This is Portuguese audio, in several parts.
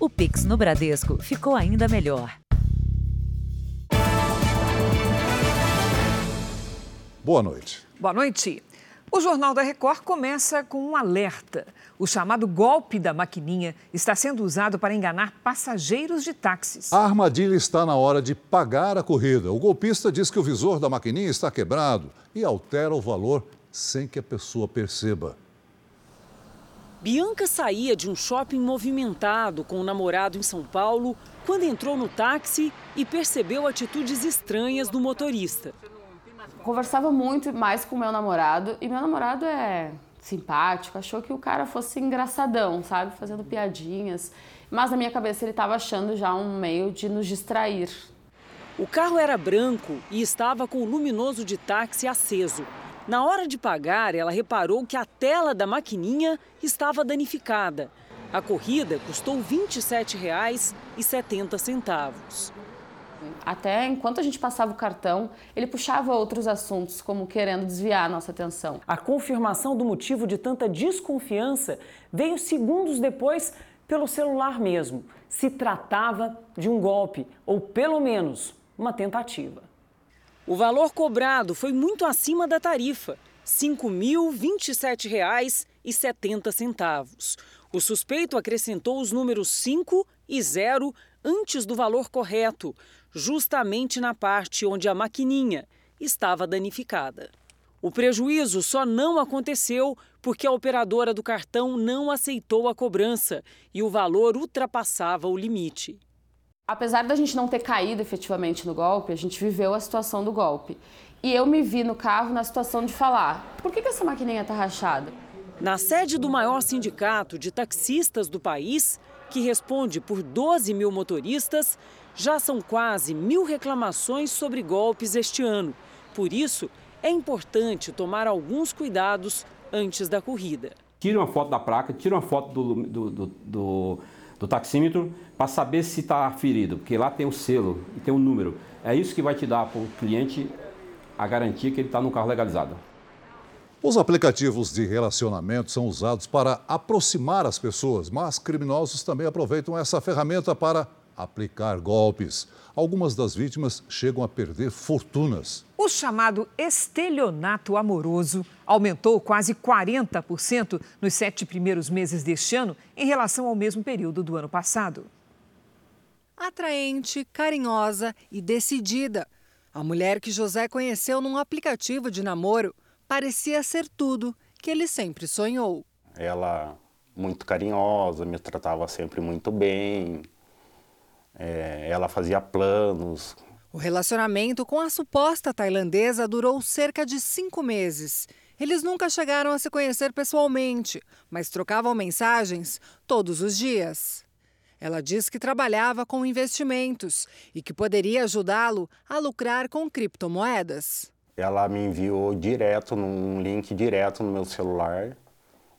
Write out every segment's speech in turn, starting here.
O Pix no Bradesco ficou ainda melhor. Boa noite. Boa noite. O Jornal da Record começa com um alerta. O chamado golpe da maquininha está sendo usado para enganar passageiros de táxis. A armadilha está na hora de pagar a corrida. O golpista diz que o visor da maquininha está quebrado e altera o valor sem que a pessoa perceba. Bianca saía de um shopping movimentado com o namorado em São Paulo quando entrou no táxi e percebeu atitudes estranhas do motorista. Conversava muito mais com meu namorado e meu namorado é simpático, achou que o cara fosse engraçadão, sabe, fazendo piadinhas. Mas na minha cabeça ele estava achando já um meio de nos distrair. O carro era branco e estava com o luminoso de táxi aceso. Na hora de pagar, ela reparou que a tela da maquininha estava danificada. A corrida custou R$ 27,70. Até enquanto a gente passava o cartão, ele puxava outros assuntos, como querendo desviar a nossa atenção. A confirmação do motivo de tanta desconfiança veio segundos depois pelo celular mesmo. Se tratava de um golpe, ou pelo menos uma tentativa. O valor cobrado foi muito acima da tarifa, R$ 5.027,70. O suspeito acrescentou os números 5 e 0 antes do valor correto, justamente na parte onde a maquininha estava danificada. O prejuízo só não aconteceu porque a operadora do cartão não aceitou a cobrança e o valor ultrapassava o limite. Apesar da gente não ter caído efetivamente no golpe, a gente viveu a situação do golpe. E eu me vi no carro na situação de falar: por que, que essa maquininha está rachada? Na sede do maior sindicato de taxistas do país, que responde por 12 mil motoristas, já são quase mil reclamações sobre golpes este ano. Por isso, é importante tomar alguns cuidados antes da corrida. Tire uma foto da placa, tire uma foto do, do, do, do, do taxímetro para saber se está ferido, porque lá tem o selo e tem o número. É isso que vai te dar para o cliente a garantia que ele está no carro legalizado. Os aplicativos de relacionamento são usados para aproximar as pessoas, mas criminosos também aproveitam essa ferramenta para aplicar golpes. Algumas das vítimas chegam a perder fortunas. O chamado estelionato amoroso aumentou quase 40% nos sete primeiros meses deste ano em relação ao mesmo período do ano passado. Atraente, carinhosa e decidida. A mulher que José conheceu num aplicativo de namoro parecia ser tudo que ele sempre sonhou. Ela muito carinhosa, me tratava sempre muito bem, é, ela fazia planos. O relacionamento com a suposta tailandesa durou cerca de cinco meses. Eles nunca chegaram a se conhecer pessoalmente, mas trocavam mensagens todos os dias. Ela diz que trabalhava com investimentos e que poderia ajudá-lo a lucrar com criptomoedas. Ela me enviou direto, num link direto no meu celular,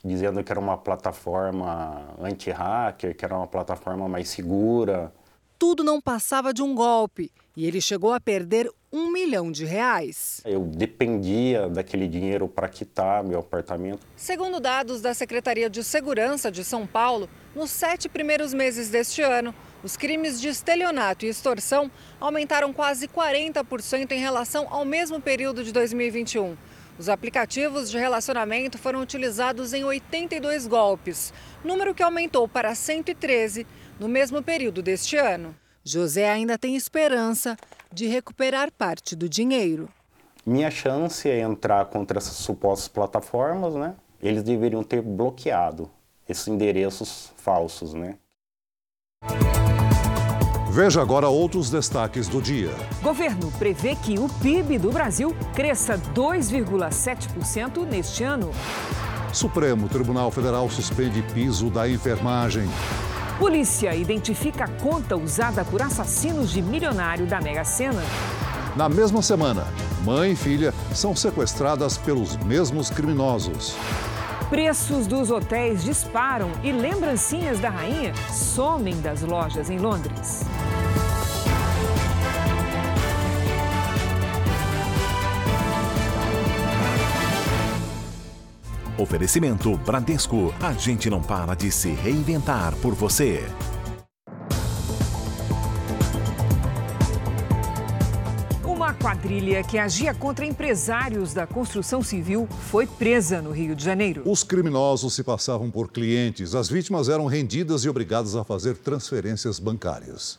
dizendo que era uma plataforma anti-hacker, que era uma plataforma mais segura, tudo não passava de um golpe e ele chegou a perder um milhão de reais. Eu dependia daquele dinheiro para quitar meu apartamento. Segundo dados da Secretaria de Segurança de São Paulo, nos sete primeiros meses deste ano, os crimes de estelionato e extorsão aumentaram quase 40% em relação ao mesmo período de 2021. Os aplicativos de relacionamento foram utilizados em 82 golpes, número que aumentou para 113 no mesmo período deste ano. José ainda tem esperança de recuperar parte do dinheiro. Minha chance é entrar contra essas supostas plataformas, né? Eles deveriam ter bloqueado esses endereços falsos, né? Veja agora outros destaques do dia. Governo prevê que o PIB do Brasil cresça 2,7% neste ano. Supremo Tribunal Federal suspende piso da enfermagem. Polícia identifica a conta usada por assassinos de milionário da Mega Sena. Na mesma semana, mãe e filha são sequestradas pelos mesmos criminosos. Preços dos hotéis disparam e lembrancinhas da rainha somem das lojas em Londres. Oferecimento Bradesco. A gente não para de se reinventar por você. Uma quadrilha que agia contra empresários da construção civil foi presa no Rio de Janeiro. Os criminosos se passavam por clientes. As vítimas eram rendidas e obrigadas a fazer transferências bancárias.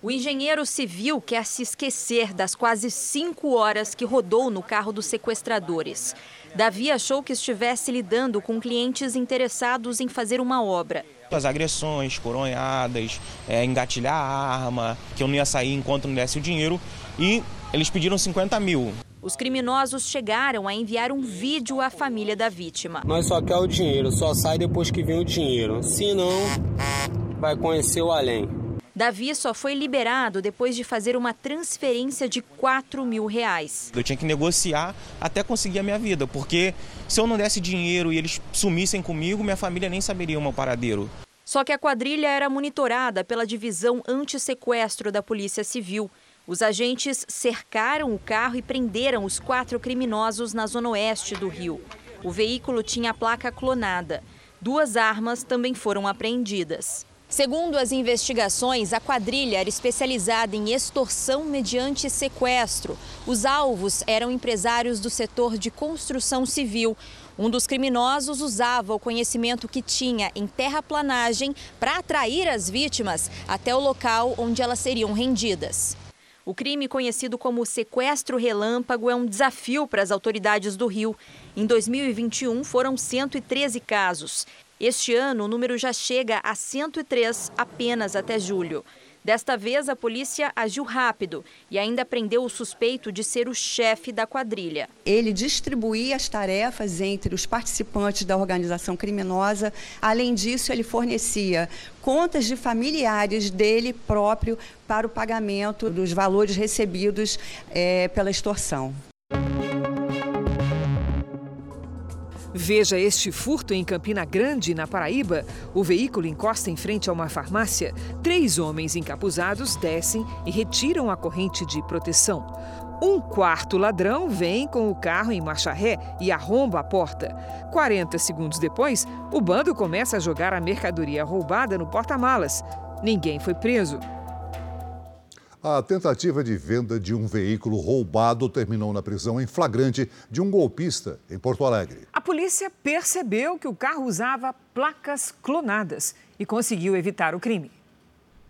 O engenheiro civil quer se esquecer das quase cinco horas que rodou no carro dos sequestradores. Davi achou que estivesse lidando com clientes interessados em fazer uma obra. As agressões, coronhadas, é, engatilhar a arma, que eu não ia sair enquanto não desse o dinheiro. E eles pediram 50 mil. Os criminosos chegaram a enviar um vídeo à família da vítima. Nós só quer o dinheiro, só sai depois que vem o dinheiro. Se não, vai conhecer o além. Davi só foi liberado depois de fazer uma transferência de 4 mil reais. Eu tinha que negociar até conseguir a minha vida, porque se eu não desse dinheiro e eles sumissem comigo, minha família nem saberia o meu paradeiro. Só que a quadrilha era monitorada pela divisão anti-sequestro da Polícia Civil. Os agentes cercaram o carro e prenderam os quatro criminosos na zona oeste do Rio. O veículo tinha a placa clonada. Duas armas também foram apreendidas. Segundo as investigações, a quadrilha era especializada em extorsão mediante sequestro. Os alvos eram empresários do setor de construção civil. Um dos criminosos usava o conhecimento que tinha em terraplanagem para atrair as vítimas até o local onde elas seriam rendidas. O crime conhecido como sequestro relâmpago é um desafio para as autoridades do Rio. Em 2021, foram 113 casos. Este ano, o número já chega a 103 apenas até julho. Desta vez, a polícia agiu rápido e ainda prendeu o suspeito de ser o chefe da quadrilha. Ele distribuía as tarefas entre os participantes da organização criminosa. Além disso, ele fornecia contas de familiares dele próprio para o pagamento dos valores recebidos é, pela extorsão. Veja este furto em Campina Grande, na Paraíba. O veículo encosta em frente a uma farmácia. Três homens encapuzados descem e retiram a corrente de proteção. Um quarto ladrão vem com o carro em marcha ré e arromba a porta. 40 segundos depois, o bando começa a jogar a mercadoria roubada no porta-malas. Ninguém foi preso. A tentativa de venda de um veículo roubado terminou na prisão em flagrante de um golpista em Porto Alegre. A polícia percebeu que o carro usava placas clonadas e conseguiu evitar o crime.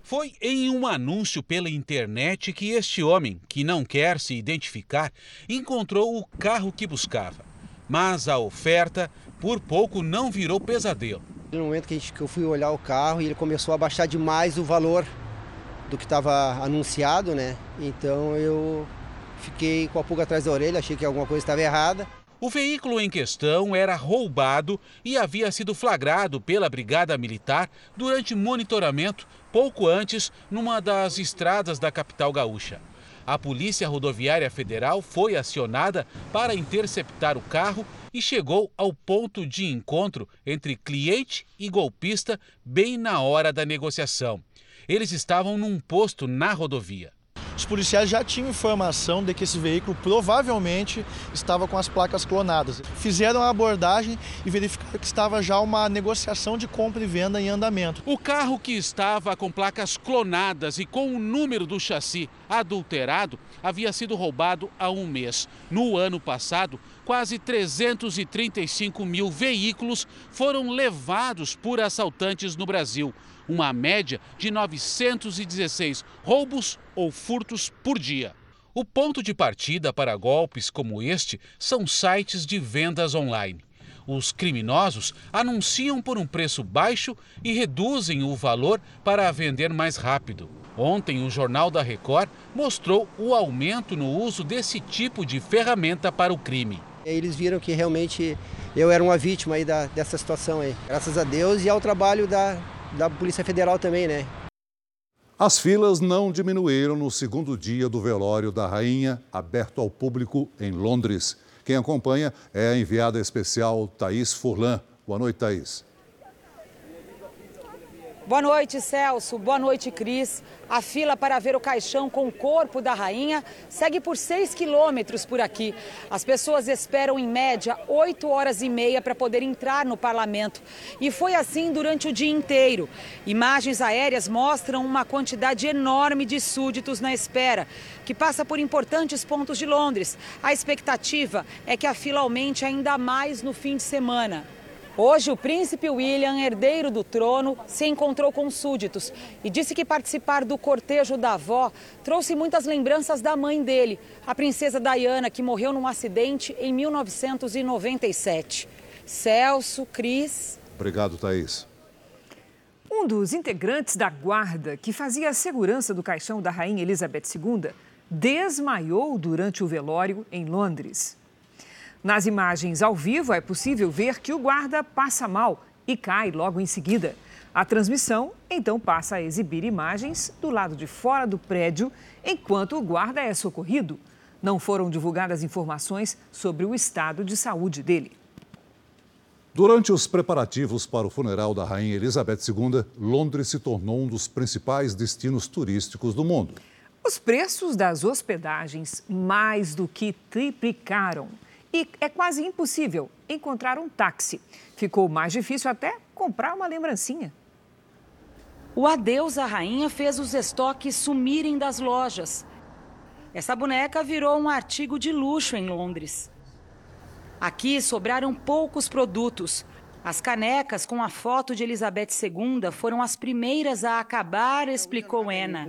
Foi em um anúncio pela internet que este homem, que não quer se identificar, encontrou o carro que buscava. Mas a oferta, por pouco, não virou pesadelo. No momento que, eu fui olhar o carro, ele começou a baixar demais o valor do que estava anunciado, né? Então eu fiquei com a pulga atrás da orelha, achei que alguma coisa estava errada. O veículo em questão era roubado e havia sido flagrado pela Brigada Militar durante monitoramento pouco antes numa das estradas da capital gaúcha. A Polícia Rodoviária Federal foi acionada para interceptar o carro e chegou ao ponto de encontro entre cliente e golpista bem na hora da negociação. Eles estavam num posto na rodovia. Os policiais já tinham informação de que esse veículo provavelmente estava com as placas clonadas. Fizeram a abordagem e verificaram que estava já uma negociação de compra e venda em andamento. O carro que estava com placas clonadas e com o número do chassi adulterado havia sido roubado há um mês. No ano passado, quase 335 mil veículos foram levados por assaltantes no Brasil uma média de 916 roubos ou furtos por dia. O ponto de partida para golpes como este são sites de vendas online. Os criminosos anunciam por um preço baixo e reduzem o valor para vender mais rápido. Ontem, o Jornal da Record mostrou o aumento no uso desse tipo de ferramenta para o crime. Eles viram que realmente eu era uma vítima aí da, dessa situação aí. Graças a Deus e ao trabalho da, da Polícia Federal também, né? As filas não diminuíram no segundo dia do velório da rainha, aberto ao público em Londres. Quem acompanha é a enviada especial Thaís Furlan. Boa noite, Thaís. Boa noite, Celso. Boa noite, Cris. A fila para ver o caixão com o corpo da rainha segue por 6 quilômetros por aqui. As pessoas esperam, em média, 8 horas e meia para poder entrar no parlamento. E foi assim durante o dia inteiro. Imagens aéreas mostram uma quantidade enorme de súditos na espera, que passa por importantes pontos de Londres. A expectativa é que a fila aumente ainda mais no fim de semana. Hoje, o príncipe William, herdeiro do trono, se encontrou com súditos e disse que participar do cortejo da avó trouxe muitas lembranças da mãe dele, a princesa Diana, que morreu num acidente em 1997. Celso, Cris. Obrigado, Thaís. Um dos integrantes da guarda que fazia a segurança do caixão da rainha Elizabeth II desmaiou durante o velório em Londres. Nas imagens ao vivo é possível ver que o guarda passa mal e cai logo em seguida. A transmissão então passa a exibir imagens do lado de fora do prédio enquanto o guarda é socorrido. Não foram divulgadas informações sobre o estado de saúde dele. Durante os preparativos para o funeral da Rainha Elizabeth II, Londres se tornou um dos principais destinos turísticos do mundo. Os preços das hospedagens mais do que triplicaram e é quase impossível encontrar um táxi. Ficou mais difícil até comprar uma lembrancinha. O adeus à rainha fez os estoques sumirem das lojas. Essa boneca virou um artigo de luxo em Londres. Aqui sobraram poucos produtos. As canecas com a foto de Elizabeth II foram as primeiras a acabar, explicou Anna.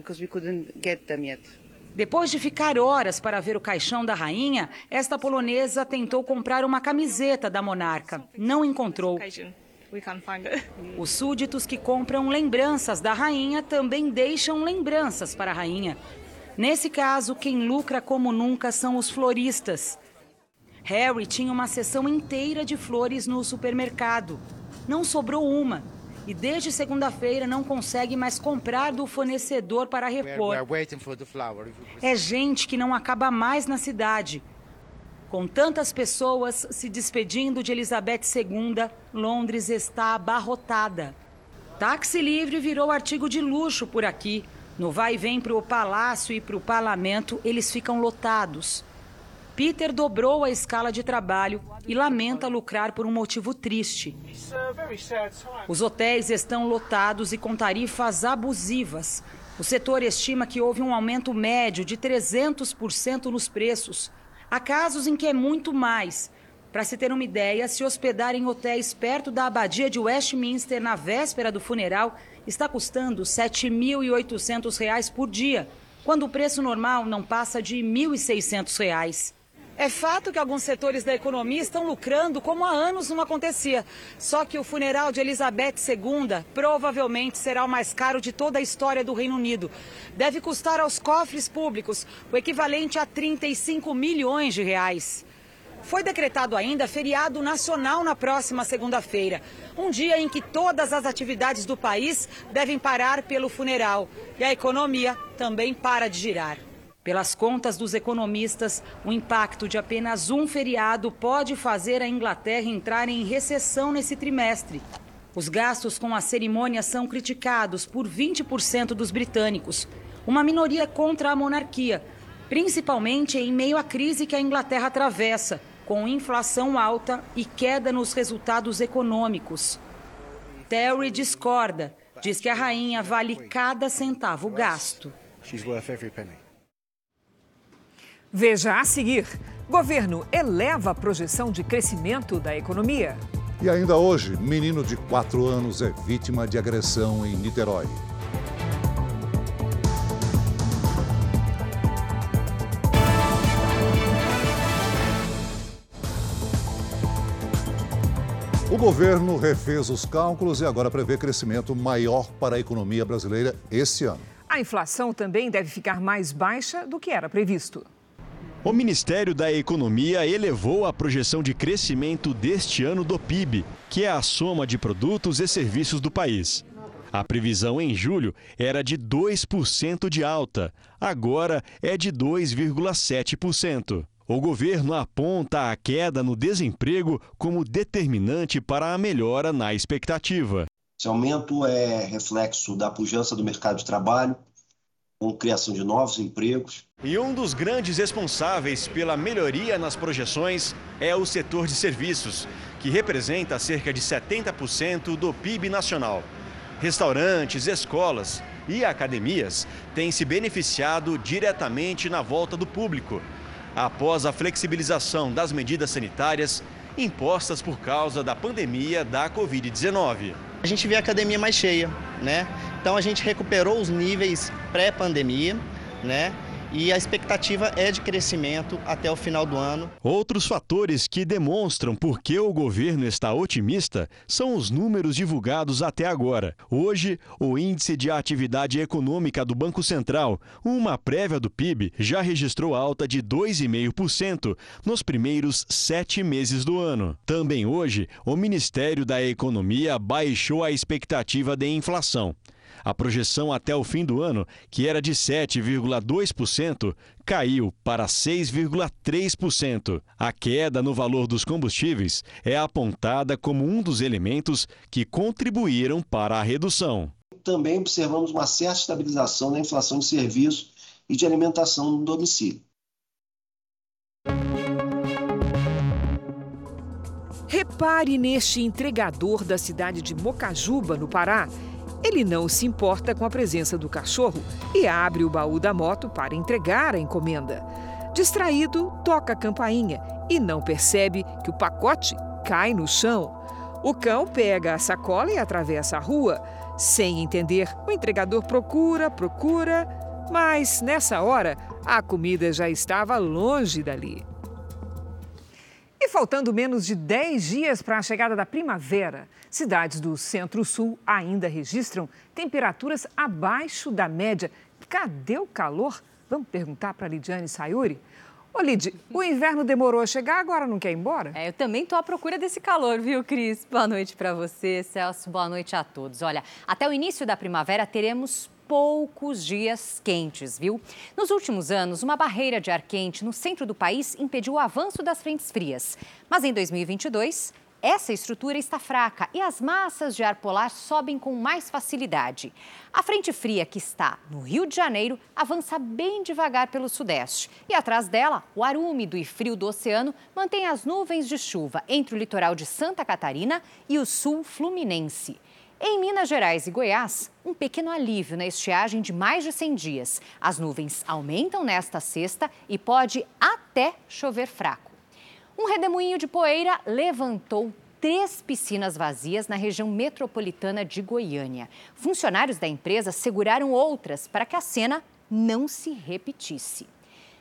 Depois de ficar horas para ver o caixão da rainha, esta polonesa tentou comprar uma camiseta da monarca. Não encontrou. Os súditos que compram lembranças da rainha também deixam lembranças para a rainha. Nesse caso, quem lucra como nunca são os floristas. Harry tinha uma seção inteira de flores no supermercado. Não sobrou uma e desde segunda-feira não consegue mais comprar do fornecedor para repor. É gente que não acaba mais na cidade. Com tantas pessoas se despedindo de Elizabeth II, Londres está abarrotada. Táxi livre virou artigo de luxo por aqui. No vai e vem para o palácio e para o parlamento, eles ficam lotados. Peter dobrou a escala de trabalho e lamenta lucrar por um motivo triste. Os hotéis estão lotados e com tarifas abusivas. O setor estima que houve um aumento médio de 300% nos preços. Há casos em que é muito mais. Para se ter uma ideia, se hospedar em hotéis perto da abadia de Westminster na véspera do funeral está custando R$ 7.800 por dia, quando o preço normal não passa de R$ 1.600. É fato que alguns setores da economia estão lucrando como há anos não acontecia. Só que o funeral de Elizabeth II provavelmente será o mais caro de toda a história do Reino Unido. Deve custar aos cofres públicos o equivalente a 35 milhões de reais. Foi decretado ainda feriado nacional na próxima segunda-feira, um dia em que todas as atividades do país devem parar pelo funeral e a economia também para de girar. Pelas contas dos economistas, o impacto de apenas um feriado pode fazer a Inglaterra entrar em recessão nesse trimestre. Os gastos com a cerimônia são criticados por 20% dos britânicos, uma minoria contra a monarquia, principalmente em meio à crise que a Inglaterra atravessa, com inflação alta e queda nos resultados econômicos. Terry discorda, diz que a rainha vale cada centavo gasto. Veja a seguir: governo eleva a projeção de crescimento da economia. E ainda hoje, menino de 4 anos é vítima de agressão em Niterói. O governo refez os cálculos e agora prevê crescimento maior para a economia brasileira este ano. A inflação também deve ficar mais baixa do que era previsto. O Ministério da Economia elevou a projeção de crescimento deste ano do PIB, que é a soma de produtos e serviços do país. A previsão em julho era de 2% de alta, agora é de 2,7%. O governo aponta a queda no desemprego como determinante para a melhora na expectativa. Esse aumento é reflexo da pujança do mercado de trabalho, com criação de novos empregos. E um dos grandes responsáveis pela melhoria nas projeções é o setor de serviços, que representa cerca de 70% do PIB nacional. Restaurantes, escolas e academias têm se beneficiado diretamente na volta do público, após a flexibilização das medidas sanitárias impostas por causa da pandemia da Covid-19. A gente vê a academia mais cheia, né? Então a gente recuperou os níveis pré-pandemia, né? E a expectativa é de crescimento até o final do ano. Outros fatores que demonstram por que o governo está otimista são os números divulgados até agora. Hoje, o índice de atividade econômica do Banco Central, uma prévia do PIB, já registrou alta de 2,5% nos primeiros sete meses do ano. Também hoje, o Ministério da Economia baixou a expectativa de inflação. A projeção até o fim do ano, que era de 7,2%, caiu para 6,3%. A queda no valor dos combustíveis é apontada como um dos elementos que contribuíram para a redução. Também observamos uma certa estabilização na inflação de serviços e de alimentação no domicílio. Repare neste entregador da cidade de Mocajuba, no Pará. Ele não se importa com a presença do cachorro e abre o baú da moto para entregar a encomenda. Distraído, toca a campainha e não percebe que o pacote cai no chão. O cão pega a sacola e atravessa a rua. Sem entender, o entregador procura, procura, mas nessa hora a comida já estava longe dali. E faltando menos de 10 dias para a chegada da primavera, cidades do centro-sul ainda registram temperaturas abaixo da média. Cadê o calor? Vamos perguntar para a Lidiane Sayuri? Ô, Lid, o inverno demorou a chegar, agora não quer ir embora? É, eu também estou à procura desse calor, viu, Cris? Boa noite para você, Celso. Boa noite a todos. Olha, até o início da primavera teremos poucos dias quentes, viu? Nos últimos anos, uma barreira de ar quente no centro do país impediu o avanço das frentes frias. Mas em 2022, essa estrutura está fraca e as massas de ar polar sobem com mais facilidade. A frente fria que está no Rio de Janeiro avança bem devagar pelo sudeste. E atrás dela, o ar úmido e frio do oceano mantém as nuvens de chuva entre o litoral de Santa Catarina e o sul fluminense. Em Minas Gerais e Goiás, um pequeno alívio na estiagem de mais de 100 dias. As nuvens aumentam nesta sexta e pode até chover fraco. Um redemoinho de poeira levantou três piscinas vazias na região metropolitana de Goiânia. Funcionários da empresa seguraram outras para que a cena não se repetisse.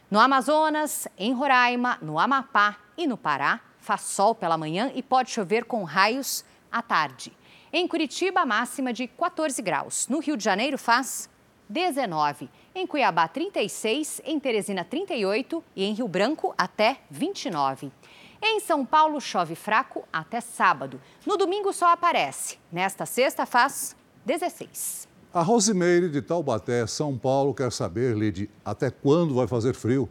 No Amazonas, em Roraima, no Amapá e no Pará, faz sol pela manhã e pode chover com raios à tarde. Em Curitiba, máxima de 14 graus. No Rio de Janeiro, faz 19. Em Cuiabá, 36. Em Teresina, 38. E em Rio Branco, até 29. Em São Paulo, chove fraco até sábado. No domingo, só aparece. Nesta sexta, faz 16. A Rosimeire de Taubaté, São Paulo, quer saber, Lid, até quando vai fazer frio?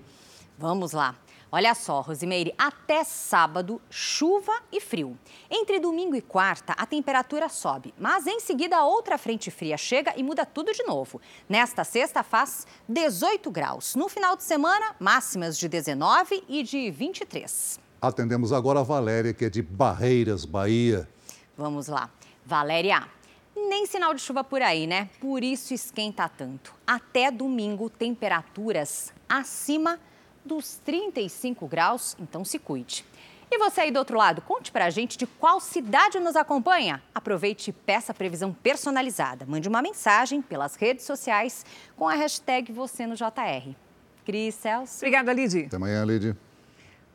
Vamos lá. Olha só, Rosimeire, até sábado, chuva e frio. Entre domingo e quarta, a temperatura sobe, mas em seguida outra frente fria chega e muda tudo de novo. Nesta sexta faz 18 graus. No final de semana, máximas de 19 e de 23. Atendemos agora a Valéria, que é de Barreiras, Bahia. Vamos lá. Valéria, nem sinal de chuva por aí, né? Por isso esquenta tanto. Até domingo, temperaturas acima dos 35 graus, então se cuide. E você aí do outro lado, conte pra gente de qual cidade nos acompanha. Aproveite e peça previsão personalizada. Mande uma mensagem pelas redes sociais com a hashtag você no JR. Cris Celso. Obrigada, Lid. Até amanhã, Lid.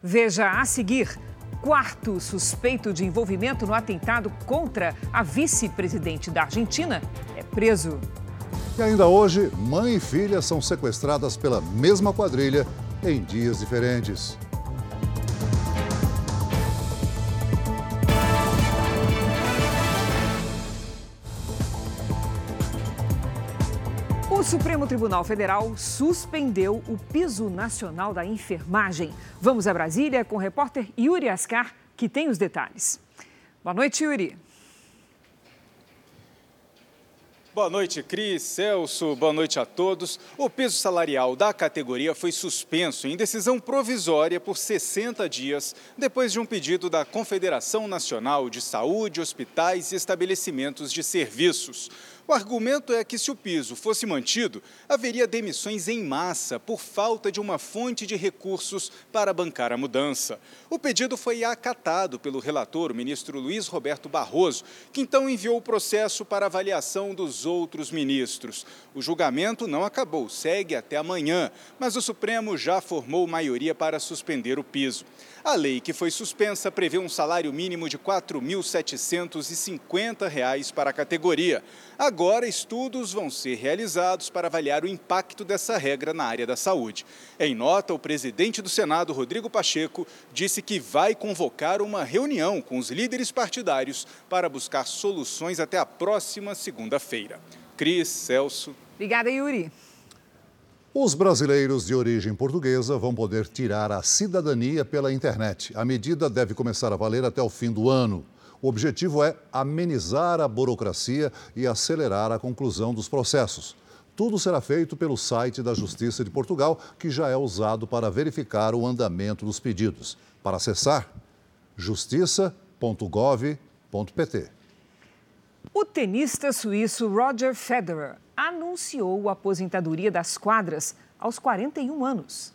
Veja a seguir. Quarto suspeito de envolvimento no atentado contra a vice-presidente da Argentina é preso. E ainda hoje, mãe e filha são sequestradas pela mesma quadrilha em dias diferentes. O Supremo Tribunal Federal suspendeu o piso nacional da enfermagem. Vamos a Brasília com o repórter Yuri Ascar, que tem os detalhes. Boa noite, Yuri. Boa noite, Cris, Celso, boa noite a todos. O piso salarial da categoria foi suspenso em decisão provisória por 60 dias, depois de um pedido da Confederação Nacional de Saúde, Hospitais e Estabelecimentos de Serviços. O argumento é que, se o piso fosse mantido, haveria demissões em massa por falta de uma fonte de recursos para bancar a mudança. O pedido foi acatado pelo relator, o ministro Luiz Roberto Barroso, que então enviou o processo para avaliação dos outros ministros. O julgamento não acabou, segue até amanhã, mas o Supremo já formou maioria para suspender o piso. A lei que foi suspensa prevê um salário mínimo de R$ 4.750 para a categoria. Agora, estudos vão ser realizados para avaliar o impacto dessa regra na área da saúde. Em nota, o presidente do Senado, Rodrigo Pacheco, disse que vai convocar uma reunião com os líderes partidários para buscar soluções até a próxima segunda-feira. Cris, Celso. Obrigada, Yuri. Os brasileiros de origem portuguesa vão poder tirar a cidadania pela internet. A medida deve começar a valer até o fim do ano. O objetivo é amenizar a burocracia e acelerar a conclusão dos processos. Tudo será feito pelo site da Justiça de Portugal, que já é usado para verificar o andamento dos pedidos. Para acessar, justiça.gov.pt. O tenista suíço Roger Federer anunciou a aposentadoria das quadras aos 41 anos.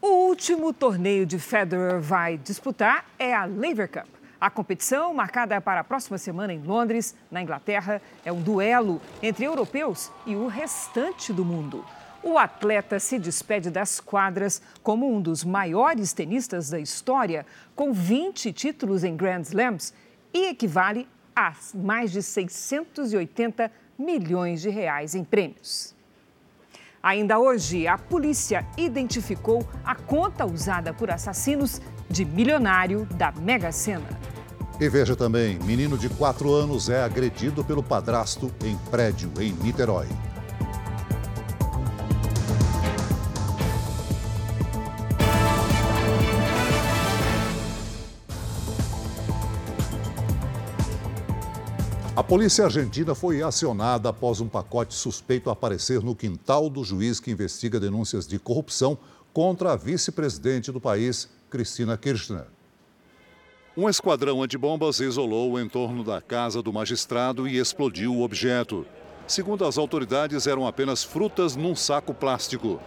O último torneio de Federer vai disputar é a Lever Cup. A competição, marcada para a próxima semana em Londres, na Inglaterra, é um duelo entre europeus e o restante do mundo. O atleta se despede das quadras como um dos maiores tenistas da história, com 20 títulos em Grand Slams e equivale a mais de 680 milhões de reais em prêmios. Ainda hoje, a polícia identificou a conta usada por assassinos de milionário da Mega Sena. E veja também: menino de 4 anos é agredido pelo padrasto em prédio em Niterói. Polícia argentina foi acionada após um pacote suspeito aparecer no quintal do juiz que investiga denúncias de corrupção contra a vice-presidente do país, Cristina Kirchner. Um esquadrão antibombas isolou o entorno da casa do magistrado e explodiu o objeto. Segundo as autoridades, eram apenas frutas num saco plástico.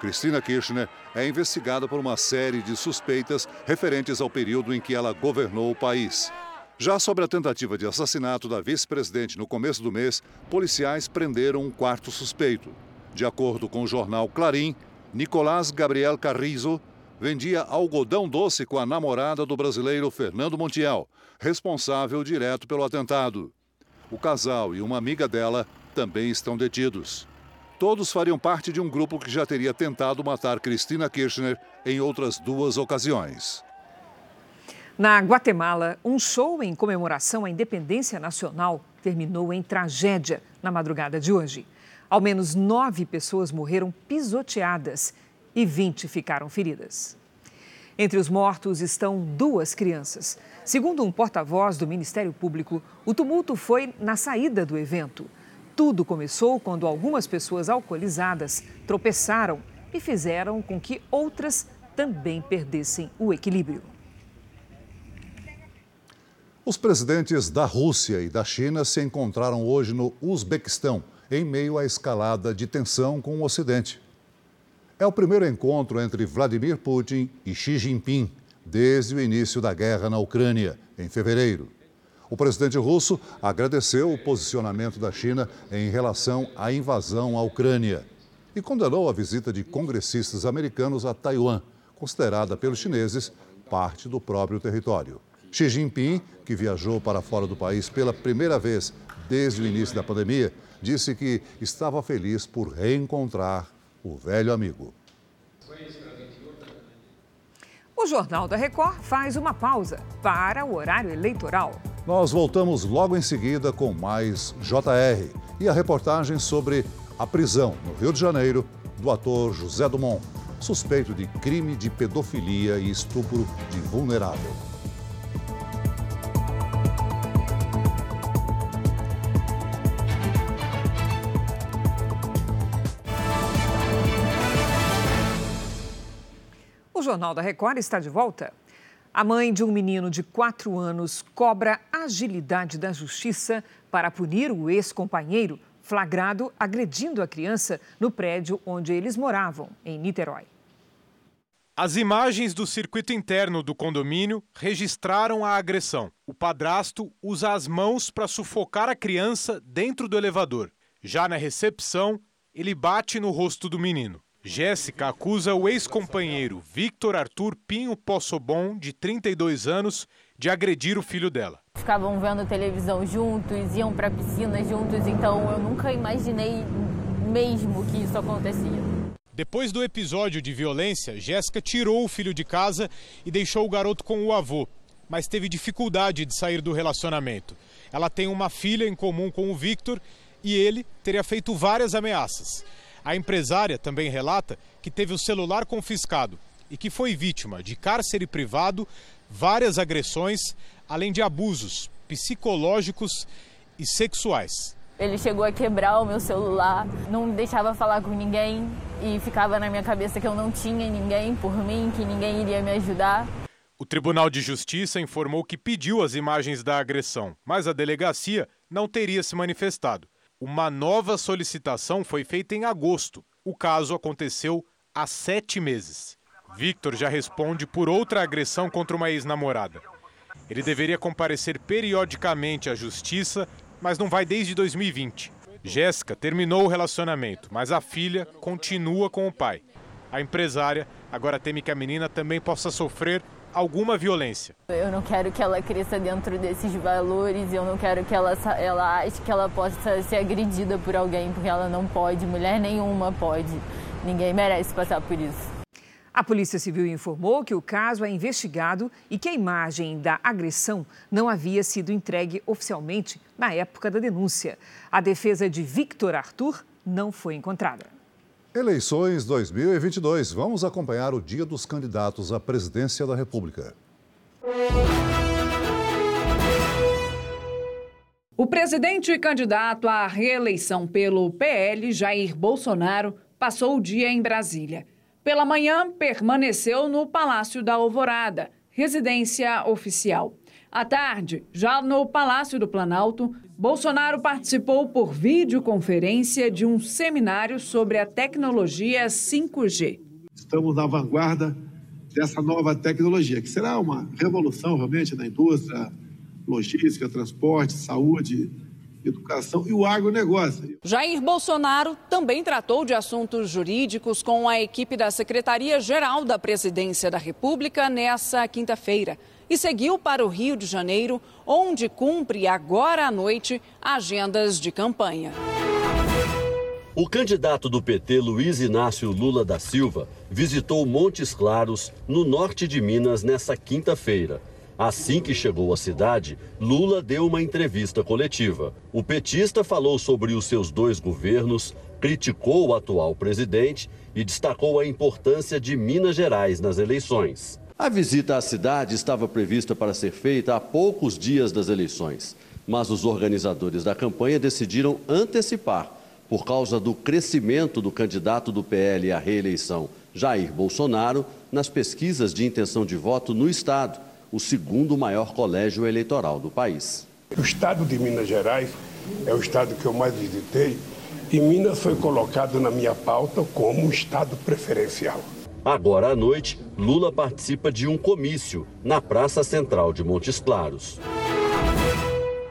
Cristina Kirchner é investigada por uma série de suspeitas referentes ao período em que ela governou o país. Já sobre a tentativa de assassinato da vice-presidente no começo do mês, policiais prenderam um quarto suspeito. De acordo com o jornal Clarim, Nicolás Gabriel Carrizo vendia algodão doce com a namorada do brasileiro Fernando Montiel, responsável direto pelo atentado. O casal e uma amiga dela também estão detidos. Todos fariam parte de um grupo que já teria tentado matar Cristina Kirchner em outras duas ocasiões. Na Guatemala, um show em comemoração à independência nacional terminou em tragédia na madrugada de hoje. Ao menos nove pessoas morreram pisoteadas e 20 ficaram feridas. Entre os mortos estão duas crianças. Segundo um porta-voz do Ministério Público, o tumulto foi na saída do evento. Tudo começou quando algumas pessoas alcoolizadas tropeçaram e fizeram com que outras também perdessem o equilíbrio. Os presidentes da Rússia e da China se encontraram hoje no Uzbequistão, em meio à escalada de tensão com o Ocidente. É o primeiro encontro entre Vladimir Putin e Xi Jinping desde o início da guerra na Ucrânia, em fevereiro. O presidente russo agradeceu o posicionamento da China em relação à invasão à Ucrânia e condenou a visita de congressistas americanos a Taiwan, considerada pelos chineses parte do próprio território. Xi Jinping, que viajou para fora do país pela primeira vez desde o início da pandemia, disse que estava feliz por reencontrar o velho amigo. O Jornal da Record faz uma pausa para o horário eleitoral. Nós voltamos logo em seguida com mais JR e a reportagem sobre a prisão no Rio de Janeiro do ator José Dumont, suspeito de crime de pedofilia e estupro de vulnerável. Jornal da Record está de volta. A mãe de um menino de 4 anos cobra agilidade da justiça para punir o ex-companheiro flagrado agredindo a criança no prédio onde eles moravam, em Niterói. As imagens do circuito interno do condomínio registraram a agressão. O padrasto usa as mãos para sufocar a criança dentro do elevador. Já na recepção, ele bate no rosto do menino. Jéssica acusa o ex-companheiro Victor Arthur Pinho Possobon, de 32 anos, de agredir o filho dela. Ficavam vendo televisão juntos, iam para piscina juntos, então eu nunca imaginei mesmo que isso acontecia. Depois do episódio de violência, Jéssica tirou o filho de casa e deixou o garoto com o avô, mas teve dificuldade de sair do relacionamento. Ela tem uma filha em comum com o Victor e ele teria feito várias ameaças. A empresária também relata que teve o celular confiscado e que foi vítima de cárcere privado, várias agressões, além de abusos psicológicos e sexuais. Ele chegou a quebrar o meu celular, não deixava falar com ninguém e ficava na minha cabeça que eu não tinha ninguém por mim, que ninguém iria me ajudar. O Tribunal de Justiça informou que pediu as imagens da agressão, mas a delegacia não teria se manifestado. Uma nova solicitação foi feita em agosto. O caso aconteceu há sete meses. Victor já responde por outra agressão contra uma ex-namorada. Ele deveria comparecer periodicamente à justiça mas não vai desde 2020. Jéssica terminou o relacionamento, mas a filha continua com o pai. A empresária agora teme que a menina também possa sofrer alguma violência. Eu não quero que ela cresça dentro desses valores, eu não quero que ela, ela ache que ela possa ser agredida por alguém, porque ela não pode, mulher nenhuma pode. Ninguém merece passar por isso. A Polícia Civil informou que o caso é investigado e que a imagem da agressão não havia sido entregue oficialmente na época da denúncia. A defesa de Victor Arthur não foi encontrada. Eleições 2022. Vamos acompanhar o dia dos candidatos à presidência da República. O presidente e candidato à reeleição pelo PL, Jair Bolsonaro, passou o dia em Brasília. Pela manhã, permaneceu no Palácio da Alvorada, residência oficial. À tarde, já no Palácio do Planalto, Bolsonaro participou por videoconferência de um seminário sobre a tecnologia 5G. Estamos na vanguarda dessa nova tecnologia, que será uma revolução realmente na indústria, logística, transporte, saúde, educação e o agronegócio. Jair Bolsonaro também tratou de assuntos jurídicos com a equipe da Secretaria-Geral da Presidência da República nessa quinta-feira e seguiu para o Rio de Janeiro, onde cumpre agora à noite agendas de campanha. O candidato do PT, Luiz Inácio Lula da Silva, visitou Montes Claros, no norte de Minas, nesta quinta-feira. Assim que chegou à cidade, Lula deu uma entrevista coletiva. O petista falou sobre os seus dois governos, criticou o atual presidente e destacou a importância de Minas Gerais nas eleições. A visita à cidade estava prevista para ser feita há poucos dias das eleições, mas os organizadores da campanha decidiram antecipar por causa do crescimento do candidato do PL à reeleição, Jair Bolsonaro, nas pesquisas de intenção de voto no estado o segundo maior colégio eleitoral do país. O estado de Minas Gerais é o estado que eu mais visitei e Minas foi colocado na minha pauta como um estado preferencial. Agora à noite, Lula participa de um comício na Praça Central de Montes Claros.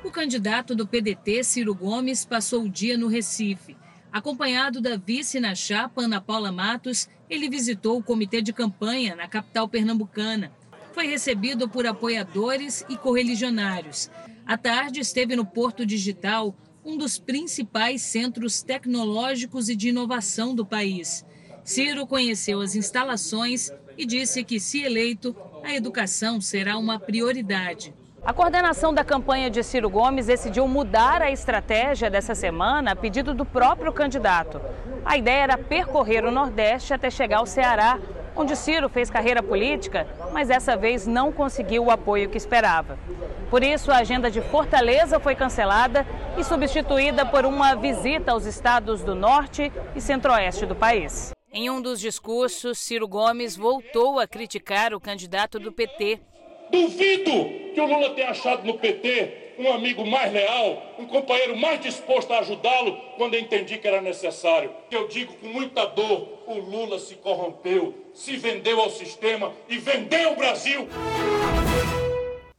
O candidato do PDT, Ciro Gomes, passou o dia no Recife. Acompanhado da vice na chapa, Ana Paula Matos, ele visitou o comitê de campanha na capital pernambucana foi recebido por apoiadores e correligionários. À tarde, esteve no Porto Digital, um dos principais centros tecnológicos e de inovação do país. Ciro conheceu as instalações e disse que, se eleito, a educação será uma prioridade. A coordenação da campanha de Ciro Gomes decidiu mudar a estratégia dessa semana a pedido do próprio candidato. A ideia era percorrer o Nordeste até chegar ao Ceará, onde Ciro fez carreira política, mas dessa vez não conseguiu o apoio que esperava. Por isso, a agenda de Fortaleza foi cancelada e substituída por uma visita aos estados do norte e centro-oeste do país. Em um dos discursos, Ciro Gomes voltou a criticar o candidato do PT. Duvido que o Lula tenha achado no PT um amigo mais leal, um companheiro mais disposto a ajudá-lo quando entendi que era necessário. Eu digo com muita dor: o Lula se corrompeu, se vendeu ao sistema e vendeu o Brasil.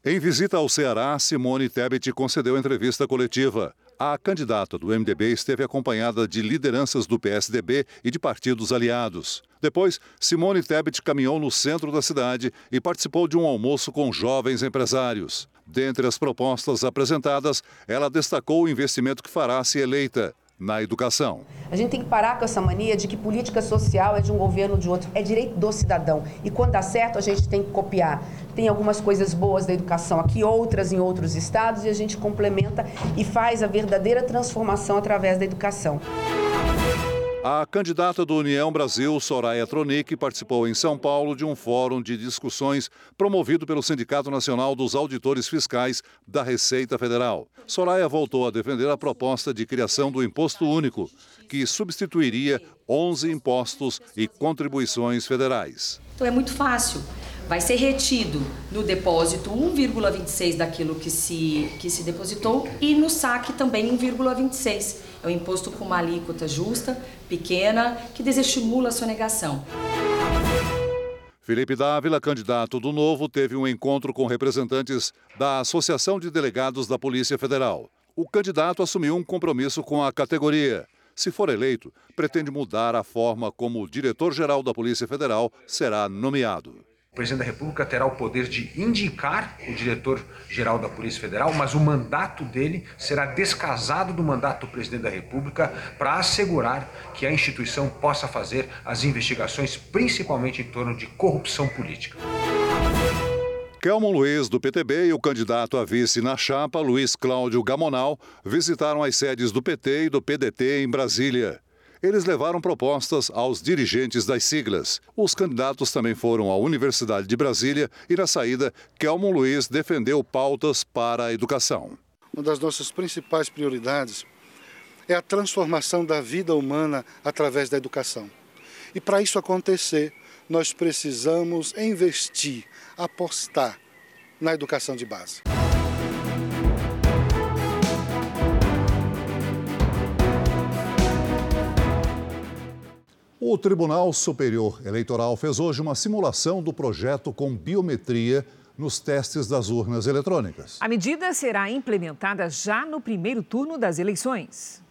Em visita ao Ceará, Simone Tebet concedeu entrevista coletiva. A candidata do MDB esteve acompanhada de lideranças do PSDB e de partidos aliados. Depois, Simone Tebet caminhou no centro da cidade e participou de um almoço com jovens empresários. Dentre as propostas apresentadas, ela destacou o investimento que fará se eleita na educação. A gente tem que parar com essa mania de que política social é de um governo de outro. É direito do cidadão. E quando dá certo, a gente tem que copiar. Tem algumas coisas boas da educação aqui, outras em outros estados, e a gente complementa e faz a verdadeira transformação através da educação. A candidata do União Brasil, Soraya Tronic, participou em São Paulo de um fórum de discussões promovido pelo Sindicato Nacional dos Auditores Fiscais da Receita Federal. Soraya voltou a defender a proposta de criação do Imposto Único, que substituiria 11 impostos e contribuições federais. Então é muito fácil vai ser retido no depósito 1,26 daquilo que se, que se depositou e no saque também 1,26. É um imposto com uma alíquota justa, pequena, que desestimula a sonegação. Felipe Dávila, candidato do Novo, teve um encontro com representantes da Associação de Delegados da Polícia Federal. O candidato assumiu um compromisso com a categoria. Se for eleito, pretende mudar a forma como o diretor-geral da Polícia Federal será nomeado. O presidente da República terá o poder de indicar o diretor-geral da Polícia Federal, mas o mandato dele será descasado do mandato do presidente da República para assegurar que a instituição possa fazer as investigações, principalmente em torno de corrupção política. Kelmon Luiz, do PTB, e o candidato a vice na chapa, Luiz Cláudio Gamonal, visitaram as sedes do PT e do PDT em Brasília. Eles levaram propostas aos dirigentes das siglas. Os candidatos também foram à Universidade de Brasília e, na saída, Kelmon Luiz defendeu pautas para a educação. Uma das nossas principais prioridades é a transformação da vida humana através da educação. E para isso acontecer, nós precisamos investir, apostar na educação de base. O Tribunal Superior Eleitoral fez hoje uma simulação do projeto com biometria nos testes das urnas eletrônicas. A medida será implementada já no primeiro turno das eleições.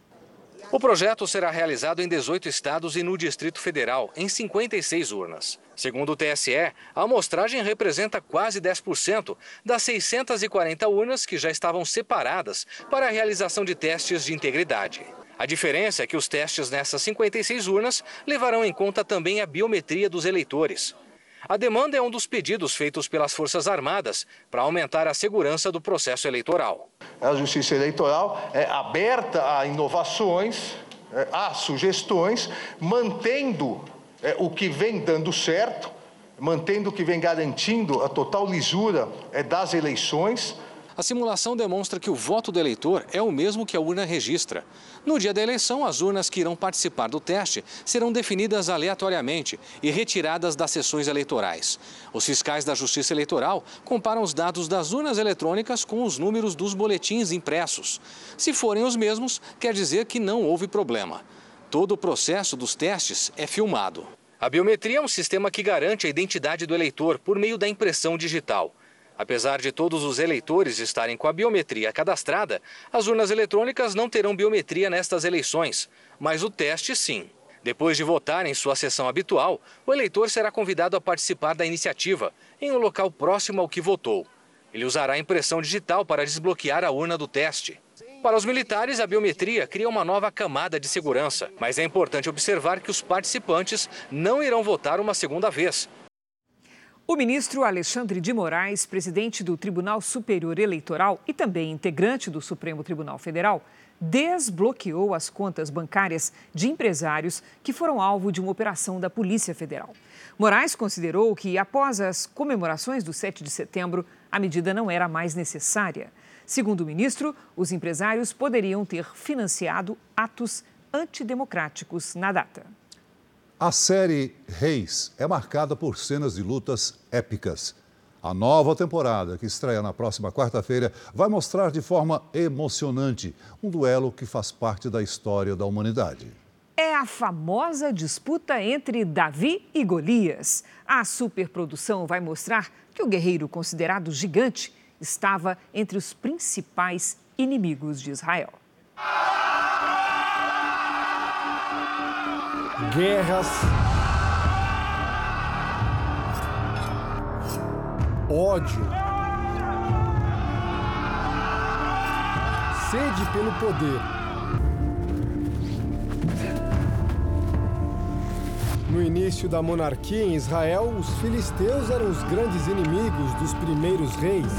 O projeto será realizado em 18 estados e no Distrito Federal, em 56 urnas. Segundo o TSE, a amostragem representa quase 10% das 640 urnas que já estavam separadas para a realização de testes de integridade. A diferença é que os testes nessas 56 urnas levarão em conta também a biometria dos eleitores. A demanda é um dos pedidos feitos pelas Forças Armadas para aumentar a segurança do processo eleitoral. A Justiça Eleitoral é aberta a inovações, é, a sugestões, mantendo é, o que vem dando certo, mantendo o que vem garantindo a total lisura é, das eleições a simulação demonstra que o voto do eleitor é o mesmo que a urna registra. No dia da eleição, as urnas que irão participar do teste serão definidas aleatoriamente e retiradas das sessões eleitorais. Os fiscais da Justiça Eleitoral comparam os dados das urnas eletrônicas com os números dos boletins impressos. Se forem os mesmos, quer dizer que não houve problema. Todo o processo dos testes é filmado. A biometria é um sistema que garante a identidade do eleitor por meio da impressão digital. Apesar de todos os eleitores estarem com a biometria cadastrada, as urnas eletrônicas não terão biometria nestas eleições, mas o teste sim. Depois de votar em sua sessão habitual, o eleitor será convidado a participar da iniciativa, em um local próximo ao que votou. Ele usará a impressão digital para desbloquear a urna do teste. Para os militares, a biometria cria uma nova camada de segurança, mas é importante observar que os participantes não irão votar uma segunda vez, o ministro Alexandre de Moraes, presidente do Tribunal Superior Eleitoral e também integrante do Supremo Tribunal Federal, desbloqueou as contas bancárias de empresários que foram alvo de uma operação da Polícia Federal. Moraes considerou que, após as comemorações do 7 de setembro, a medida não era mais necessária. Segundo o ministro, os empresários poderiam ter financiado atos antidemocráticos na data. A série Reis é marcada por cenas de lutas épicas. A nova temporada, que estreia na próxima quarta-feira, vai mostrar de forma emocionante um duelo que faz parte da história da humanidade. É a famosa disputa entre Davi e Golias. A superprodução vai mostrar que o guerreiro considerado gigante estava entre os principais inimigos de Israel. Guerras, ódio, sede pelo poder. No início da monarquia em Israel, os filisteus eram os grandes inimigos dos primeiros reis.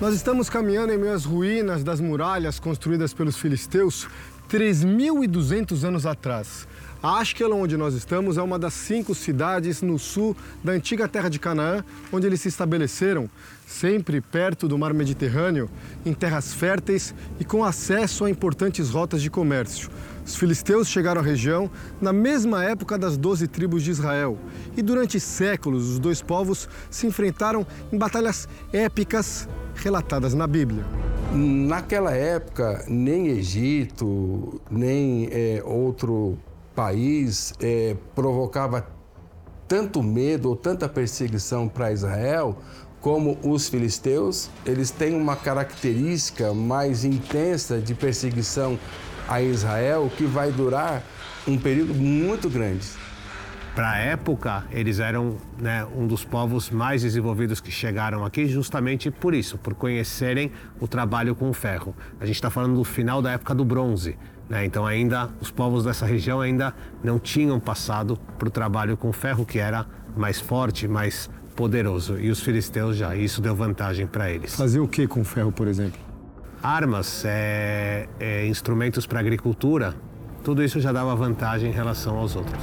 Nós estamos caminhando em meio às ruínas das muralhas construídas pelos filisteus 3.200 anos atrás. Ashkelon, onde nós estamos, é uma das cinco cidades no sul da antiga terra de Canaã, onde eles se estabeleceram, sempre perto do mar Mediterrâneo, em terras férteis e com acesso a importantes rotas de comércio. Os filisteus chegaram à região na mesma época das doze tribos de Israel e durante séculos os dois povos se enfrentaram em batalhas épicas relatadas na Bíblia. Naquela época, nem Egito, nem é, outro país é, provocava tanto medo ou tanta perseguição para Israel como os filisteus. Eles têm uma característica mais intensa de perseguição a Israel que vai durar um período muito grande. Para a época, eles eram né, um dos povos mais desenvolvidos que chegaram aqui, justamente por isso, por conhecerem o trabalho com o ferro. A gente está falando do final da época do bronze, né? então ainda os povos dessa região ainda não tinham passado para o trabalho com ferro, que era mais forte, mais poderoso. E os filisteus já, isso deu vantagem para eles. Fazer o que com ferro, por exemplo? Armas, é, é, instrumentos para agricultura, tudo isso já dava vantagem em relação aos outros.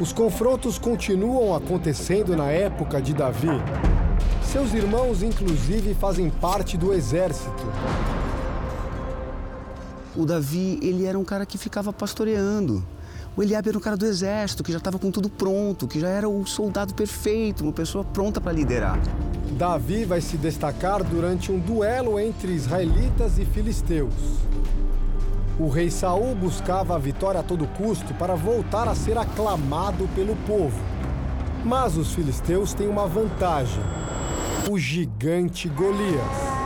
Os confrontos continuam acontecendo na época de Davi. Seus irmãos, inclusive, fazem parte do exército. O Davi, ele era um cara que ficava pastoreando. O Eliabe era um cara do exército, que já estava com tudo pronto, que já era o soldado perfeito, uma pessoa pronta para liderar. Davi vai se destacar durante um duelo entre israelitas e filisteus. O rei Saul buscava a vitória a todo custo para voltar a ser aclamado pelo povo. Mas os filisteus têm uma vantagem: o gigante Golias.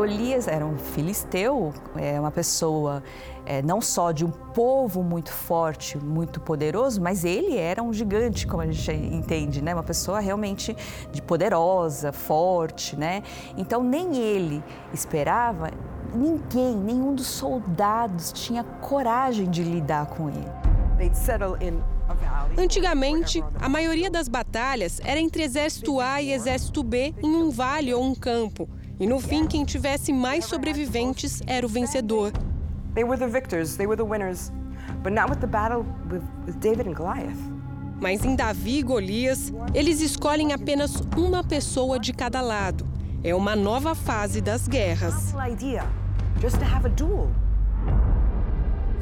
Golias era um filisteu, é uma pessoa é, não só de um povo muito forte, muito poderoso, mas ele era um gigante, como a gente entende, né? Uma pessoa realmente de poderosa, forte, né? Então nem ele esperava ninguém, nenhum dos soldados tinha coragem de lidar com ele. Antigamente, a maioria das batalhas era entre exército A e exército B em um vale ou um campo. E no fim, quem tivesse mais sobreviventes era o vencedor. Mas em Davi e Golias, eles escolhem apenas uma pessoa de cada lado. É uma nova fase das guerras.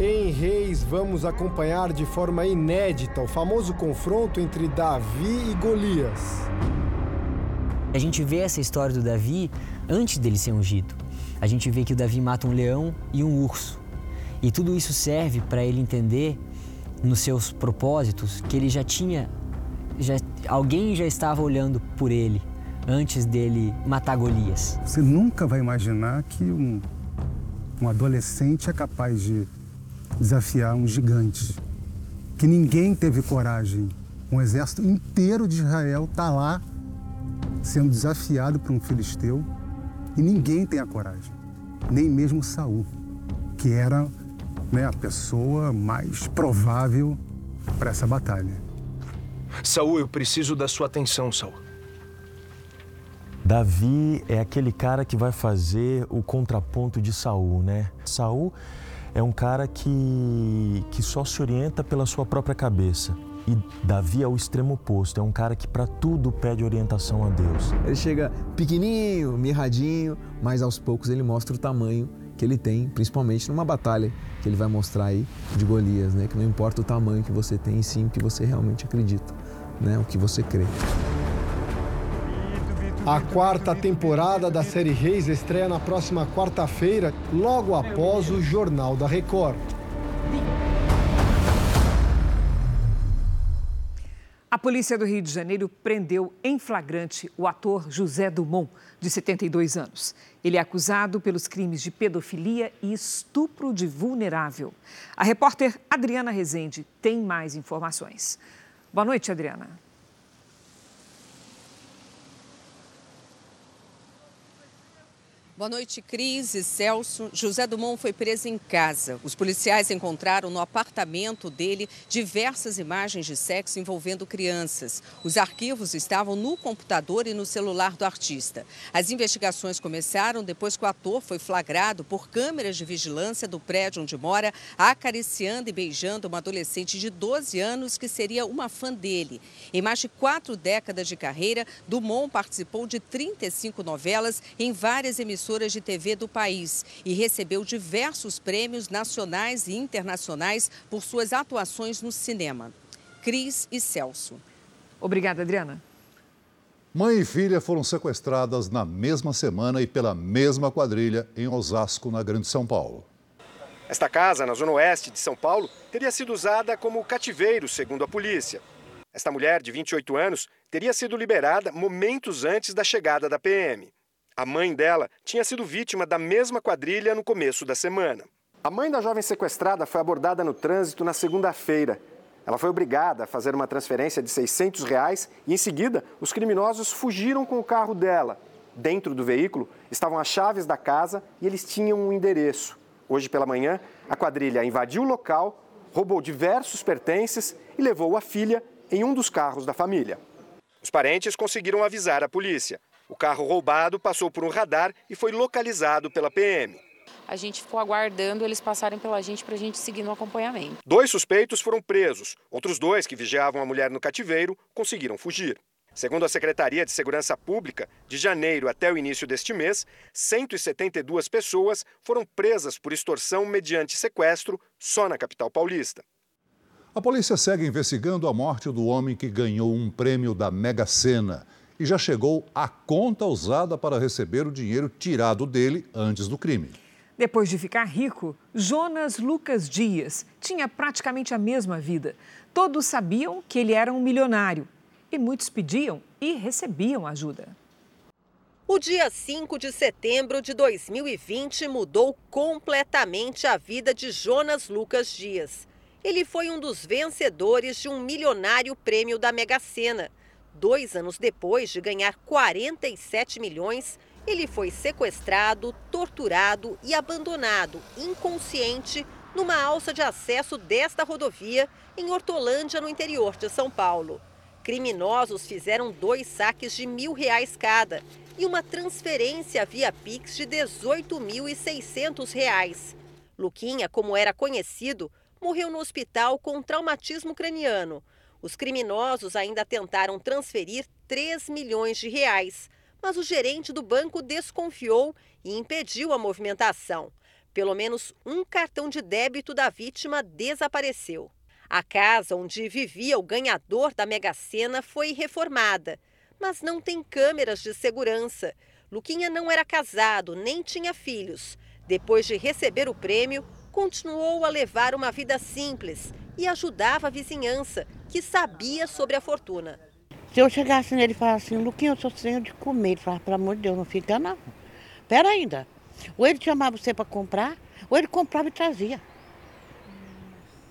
Em Reis, vamos acompanhar de forma inédita o famoso confronto entre Davi e Golias. A gente vê essa história do Davi antes dele ser ungido. A gente vê que o Davi mata um leão e um urso. E tudo isso serve para ele entender nos seus propósitos que ele já tinha já alguém já estava olhando por ele antes dele matar Golias. Você nunca vai imaginar que um, um adolescente é capaz de desafiar um gigante. Que ninguém teve coragem. Um exército inteiro de Israel está lá sendo desafiado por um filisteu e ninguém tem a coragem. Nem mesmo Saul, que era né, a pessoa mais provável para essa batalha. Saul, eu preciso da sua atenção, Saul. Davi é aquele cara que vai fazer o contraponto de Saul, né? Saul é um cara que, que só se orienta pela sua própria cabeça. E Davi é o extremo oposto, é um cara que para tudo pede orientação a Deus. Ele chega pequenininho, mirradinho, mas aos poucos ele mostra o tamanho que ele tem, principalmente numa batalha que ele vai mostrar aí de Golias, né? Que não importa o tamanho que você tem, sim o que você realmente acredita, né? O que você crê. A quarta temporada da série Reis estreia na próxima quarta-feira, logo após o Jornal da Record. A polícia do Rio de Janeiro prendeu em flagrante o ator José Dumont, de 72 anos. Ele é acusado pelos crimes de pedofilia e estupro de vulnerável. A repórter Adriana Rezende tem mais informações. Boa noite, Adriana. Boa noite, Cris e Celso. José Dumont foi preso em casa. Os policiais encontraram no apartamento dele diversas imagens de sexo envolvendo crianças. Os arquivos estavam no computador e no celular do artista. As investigações começaram depois que o ator foi flagrado por câmeras de vigilância do prédio onde mora, acariciando e beijando uma adolescente de 12 anos que seria uma fã dele. Em mais de quatro décadas de carreira, Dumont participou de 35 novelas em várias emissões emissoras de TV do país e recebeu diversos prêmios nacionais e internacionais por suas atuações no cinema. Cris e Celso. Obrigada, Adriana. Mãe e filha foram sequestradas na mesma semana e pela mesma quadrilha em Osasco, na Grande São Paulo. Esta casa, na zona oeste de São Paulo, teria sido usada como cativeiro, segundo a polícia. Esta mulher, de 28 anos, teria sido liberada momentos antes da chegada da PM. A mãe dela tinha sido vítima da mesma quadrilha no começo da semana. A mãe da jovem sequestrada foi abordada no trânsito na segunda-feira. Ela foi obrigada a fazer uma transferência de 600 reais e, em seguida, os criminosos fugiram com o carro dela. Dentro do veículo estavam as chaves da casa e eles tinham um endereço. Hoje pela manhã, a quadrilha invadiu o local, roubou diversos pertences e levou a filha em um dos carros da família. Os parentes conseguiram avisar a polícia. O carro roubado passou por um radar e foi localizado pela PM. A gente ficou aguardando eles passarem pela gente para a gente seguir no acompanhamento. Dois suspeitos foram presos. Outros dois que vigiavam a mulher no cativeiro conseguiram fugir. Segundo a Secretaria de Segurança Pública, de janeiro até o início deste mês, 172 pessoas foram presas por extorsão mediante sequestro só na capital paulista. A polícia segue investigando a morte do homem que ganhou um prêmio da Mega Sena e já chegou a conta usada para receber o dinheiro tirado dele antes do crime. Depois de ficar rico, Jonas Lucas Dias tinha praticamente a mesma vida. Todos sabiam que ele era um milionário e muitos pediam e recebiam ajuda. O dia 5 de setembro de 2020 mudou completamente a vida de Jonas Lucas Dias. Ele foi um dos vencedores de um milionário prêmio da Mega Sena. Dois anos depois de ganhar 47 milhões, ele foi sequestrado, torturado e abandonado, inconsciente, numa alça de acesso desta rodovia em Hortolândia, no interior de São Paulo. Criminosos fizeram dois saques de mil reais cada e uma transferência via Pix de 18.600 reais. Luquinha, como era conhecido, morreu no hospital com traumatismo craniano. Os criminosos ainda tentaram transferir 3 milhões de reais, mas o gerente do banco desconfiou e impediu a movimentação. Pelo menos um cartão de débito da vítima desapareceu. A casa onde vivia o ganhador da Mega Sena foi reformada, mas não tem câmeras de segurança. Luquinha não era casado, nem tinha filhos. Depois de receber o prêmio, continuou a levar uma vida simples e ajudava a vizinhança, que sabia sobre a fortuna. Se eu chegasse nele e falasse assim, Luquinha, eu sou sem de comer, ele falava, pelo amor de Deus, não fica não. Pera ainda. Ou ele chamava você para comprar, ou ele comprava e trazia.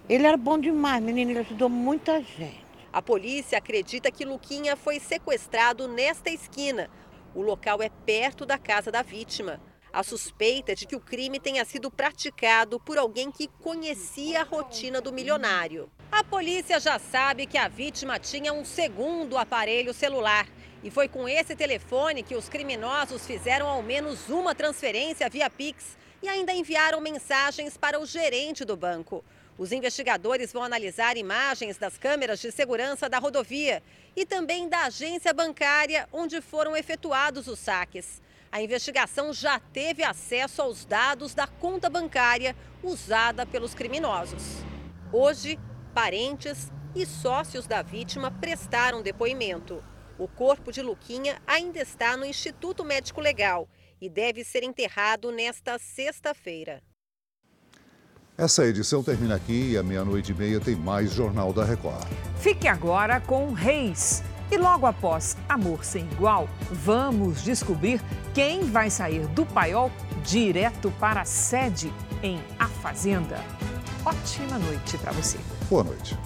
Ele era bom demais, menino, ele ajudou muita gente. A polícia acredita que Luquinha foi sequestrado nesta esquina. O local é perto da casa da vítima. A suspeita é de que o crime tenha sido praticado por alguém que conhecia a rotina do milionário. A polícia já sabe que a vítima tinha um segundo aparelho celular. E foi com esse telefone que os criminosos fizeram ao menos uma transferência via Pix e ainda enviaram mensagens para o gerente do banco. Os investigadores vão analisar imagens das câmeras de segurança da rodovia e também da agência bancária onde foram efetuados os saques. A investigação já teve acesso aos dados da conta bancária usada pelos criminosos. Hoje, parentes e sócios da vítima prestaram depoimento. O corpo de Luquinha ainda está no Instituto Médico Legal e deve ser enterrado nesta sexta-feira. Essa edição termina aqui e à meia-noite e meia tem mais Jornal da Record. Fique agora com Reis. E logo após Amor Sem Igual, vamos descobrir quem vai sair do paiol direto para a sede em A Fazenda. Ótima noite para você. Boa noite.